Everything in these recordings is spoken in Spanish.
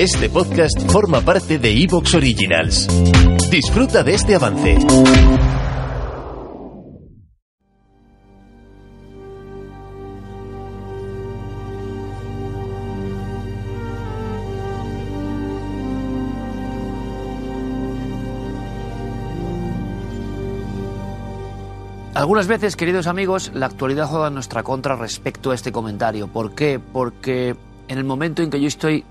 Este podcast forma parte de Evox Originals. Disfruta de este avance. Algunas veces, queridos amigos, la actualidad juega en nuestra contra respecto a este comentario. ¿Por qué? Porque en el momento en que yo estoy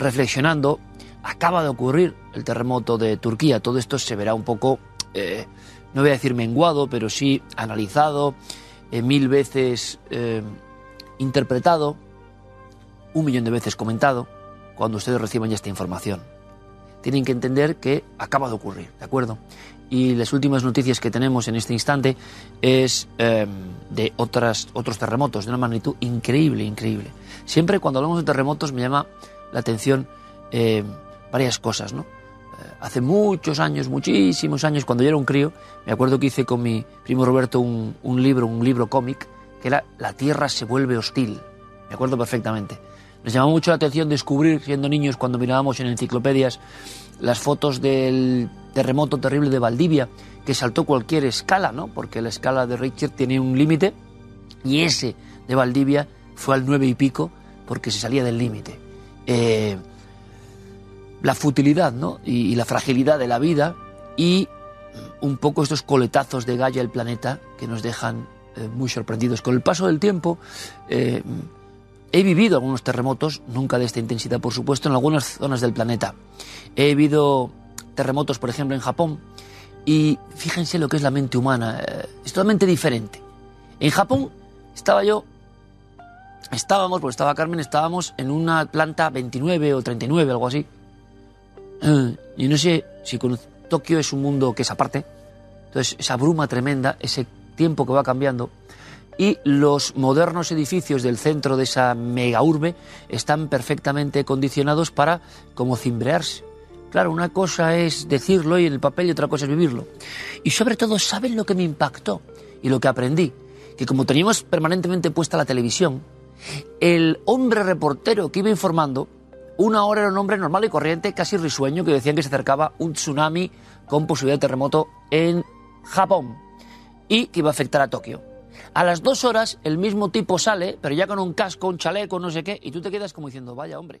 reflexionando, acaba de ocurrir el terremoto de Turquía. Todo esto se verá un poco, eh, no voy a decir menguado, pero sí analizado, eh, mil veces eh, interpretado, un millón de veces comentado, cuando ustedes reciban ya esta información. Tienen que entender que acaba de ocurrir, ¿de acuerdo? Y las últimas noticias que tenemos en este instante es de otras, otros terremotos de una magnitud increíble, increíble. Siempre cuando hablamos de terremotos me llama la atención eh, varias cosas, ¿no? Eh, hace muchos años, muchísimos años, cuando yo era un crío, me acuerdo que hice con mi primo Roberto un, un libro, un libro cómic, que era La Tierra se vuelve hostil. Me acuerdo perfectamente. Nos llamó mucho la atención descubrir, siendo niños, cuando mirábamos en enciclopedias las fotos del terremoto terrible de Valdivia, que saltó cualquier escala, ¿no? Porque la escala de Richter tiene un límite, y ese de Valdivia fue al nueve y pico, porque se salía del límite. Eh, la futilidad ¿no? y, la fragilidad de la vida y un poco estos coletazos de Gaia el planeta que nos dejan eh, muy sorprendidos. Con el paso del tiempo eh, he vivido algunos terremotos, nunca de esta intensidad por supuesto, en algunas zonas del planeta. He vivido terremotos, por ejemplo, en Japón y fíjense lo que es la mente humana, es totalmente diferente. En Japón estaba yo estábamos, pues estaba Carmen, estábamos en una planta 29 o 39, algo así. Y no sé si con Tokio es un mundo que es aparte. Entonces, esa bruma tremenda, ese tiempo que va cambiando. Y los modernos edificios del centro de esa mega urbe están perfectamente condicionados para como cimbrearse. Claro, una cosa es decirlo y en el papel y otra cosa es vivirlo. Y sobre todo, ¿saben lo que me impactó y lo que aprendí? Que como teníamos permanentemente puesta la televisión, el hombre reportero que iba informando, una hora era un hombre normal y corriente, casi risueño, que decían que se acercaba un tsunami con posibilidad de terremoto en Japón y que iba a afectar a Tokio. A las dos horas el mismo tipo sale, pero ya con un casco, un chaleco, no sé qué, y tú te quedas como diciendo, vaya hombre.